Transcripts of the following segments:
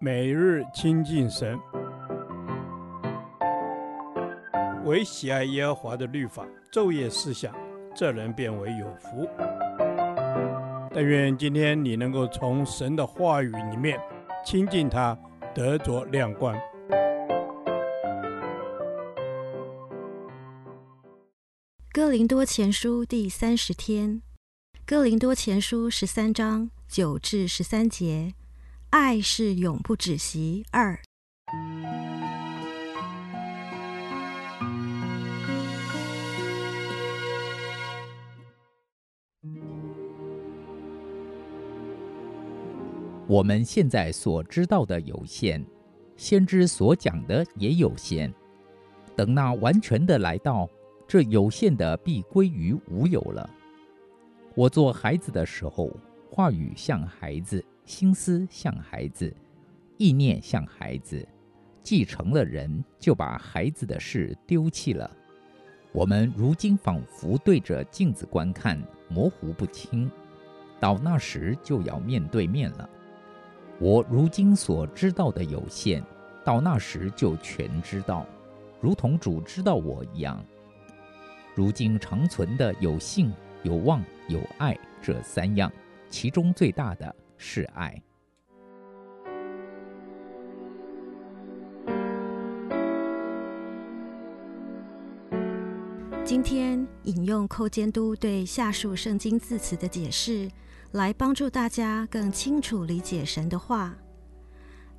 每日亲近神，唯喜爱耶和华的律法，昼夜思想，这人便为有福。但愿今天你能够从神的话语里面亲近他，得着亮光。哥林多前书第三十天，哥林多前书十三章九至十三节。爱是永不止息。二，我们现在所知道的有限，先知所讲的也有限。等那完全的来到，这有限的必归于无有了。我做孩子的时候，话语像孩子。心思像孩子，意念像孩子，既成了人，就把孩子的事丢弃了。我们如今仿佛对着镜子观看，模糊不清；到那时就要面对面了。我如今所知道的有限，到那时就全知道，如同主知道我一样。如今长存的有信、有望、有爱这三样，其中最大的。是爱。今天引用寇监督对下述圣经字词的解释，来帮助大家更清楚理解神的话。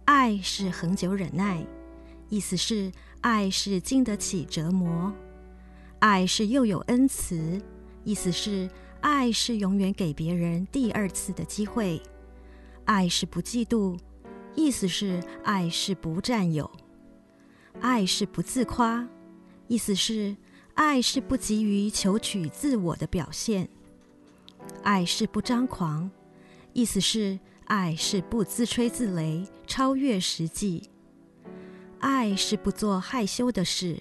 爱是恒久忍耐，意思是爱是经得起折磨；爱是又有恩慈，意思是爱是永远给别人第二次的机会。爱是不嫉妒，意思是爱是不占有；爱是不自夸，意思是爱是不急于求取自我的表现；爱是不张狂，意思是爱是不自吹自擂，超越实际；爱是不做害羞的事，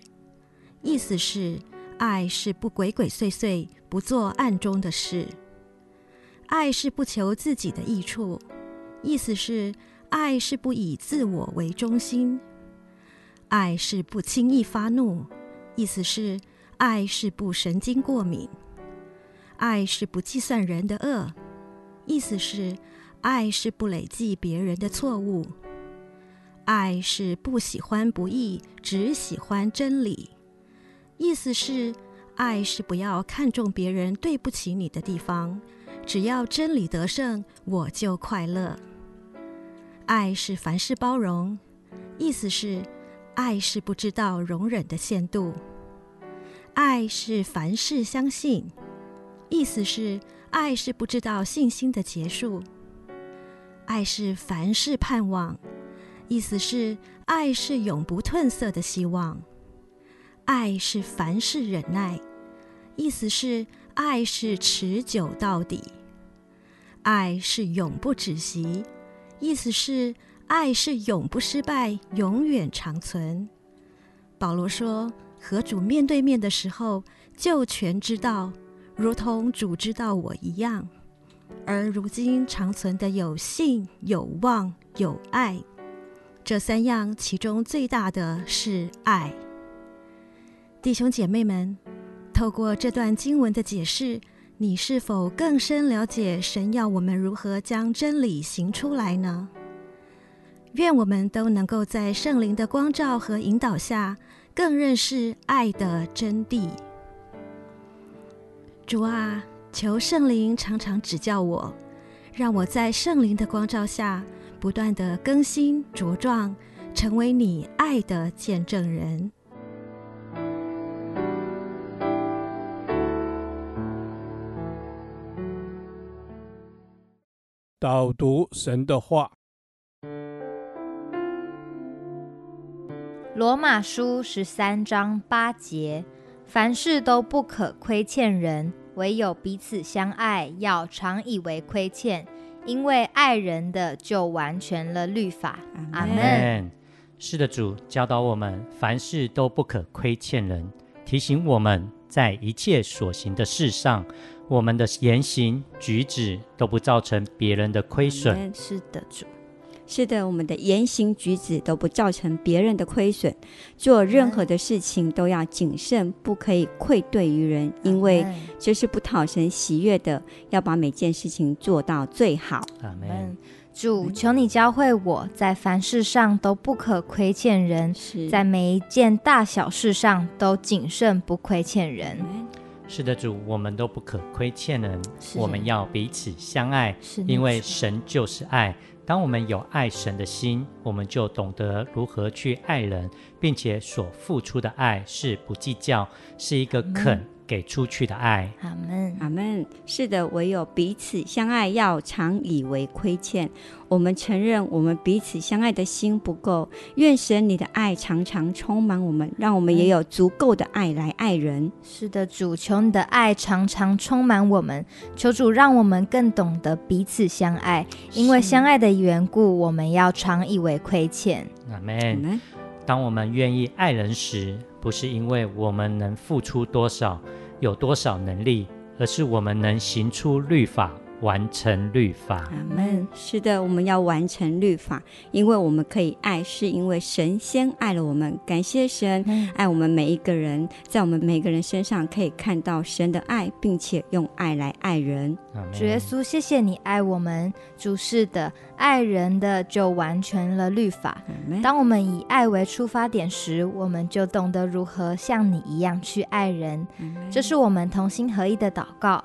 意思是爱是不鬼鬼祟祟，不做暗中的事；爱是不求自己的益处。意思是，爱是不以自我为中心；爱是不轻易发怒；意思是，爱是不神经过敏；爱是不计算人的恶；意思是，爱是不累计别人的错误；爱是不喜欢不义，只喜欢真理；意思是，爱是不要看重别人对不起你的地方，只要真理得胜，我就快乐。爱是凡事包容，意思是爱是不知道容忍的限度；爱是凡事相信，意思是爱是不知道信心的结束；爱是凡事盼望，意思是爱是永不褪色的希望；爱是凡事忍耐，意思是爱是持久到底；爱是永不止息。意思是，爱是永不失败，永远长存。保罗说，和主面对面的时候，就全知道，如同主知道我一样。而如今长存的有信、有望、有爱，这三样，其中最大的是爱。弟兄姐妹们，透过这段经文的解释。你是否更深了解神要我们如何将真理行出来呢？愿我们都能够在圣灵的光照和引导下，更认识爱的真谛。主啊，求圣灵常常指教我，让我在圣灵的光照下，不断地更新茁壮，成为你爱的见证人。导读神的话，罗马书十三章八节：凡事都不可亏欠人，唯有彼此相爱，要常以为亏欠，因为爱人的就完全了律法。阿门。是的，主教导我们，凡事都不可亏欠人，提醒我们在一切所行的事上。我们的言行举止都不造成别人的亏损。是的，是的，我们的言行举止都不造成别人的亏损，做任何的事情都要谨慎，不可以愧对于人，因为这是不讨神喜悦的。要把每件事情做到最好。阿门。主，求你教会我在凡事上都不可亏欠人，在每一件大小事上都谨慎，不亏欠人。是的，主，我们都不可亏欠人，我们要彼此相爱，因为神就是爱。当我们有爱神的心，我们就懂得如何去爱人，并且所付出的爱是不计较，是一个肯给出去的爱。阿门，阿门。是的，唯有彼此相爱，要常以为亏欠。我们承认我们彼此相爱的心不够，愿神你的爱常常充满我们，让我们也有足够的爱来爱人。是的，主，求你的爱常常充满我们，求主让我们更懂得彼此相爱，因为相爱的缘故，我们要常以为亏欠。阿门。当我们愿意爱人时，不是因为我们能付出多少，有多少能力，而是我们能行出律法。完成律法，阿门。是的，我们要完成律法，因为我们可以爱，是因为神先爱了我们。感谢神爱我们每一个人，在我们每个人身上可以看到神的爱，并且用爱来爱人。主耶稣，谢谢你爱我们，主是的，爱人的就完全了律法。当我们以爱为出发点时，我们就懂得如何像你一样去爱人。这是我们同心合一的祷告。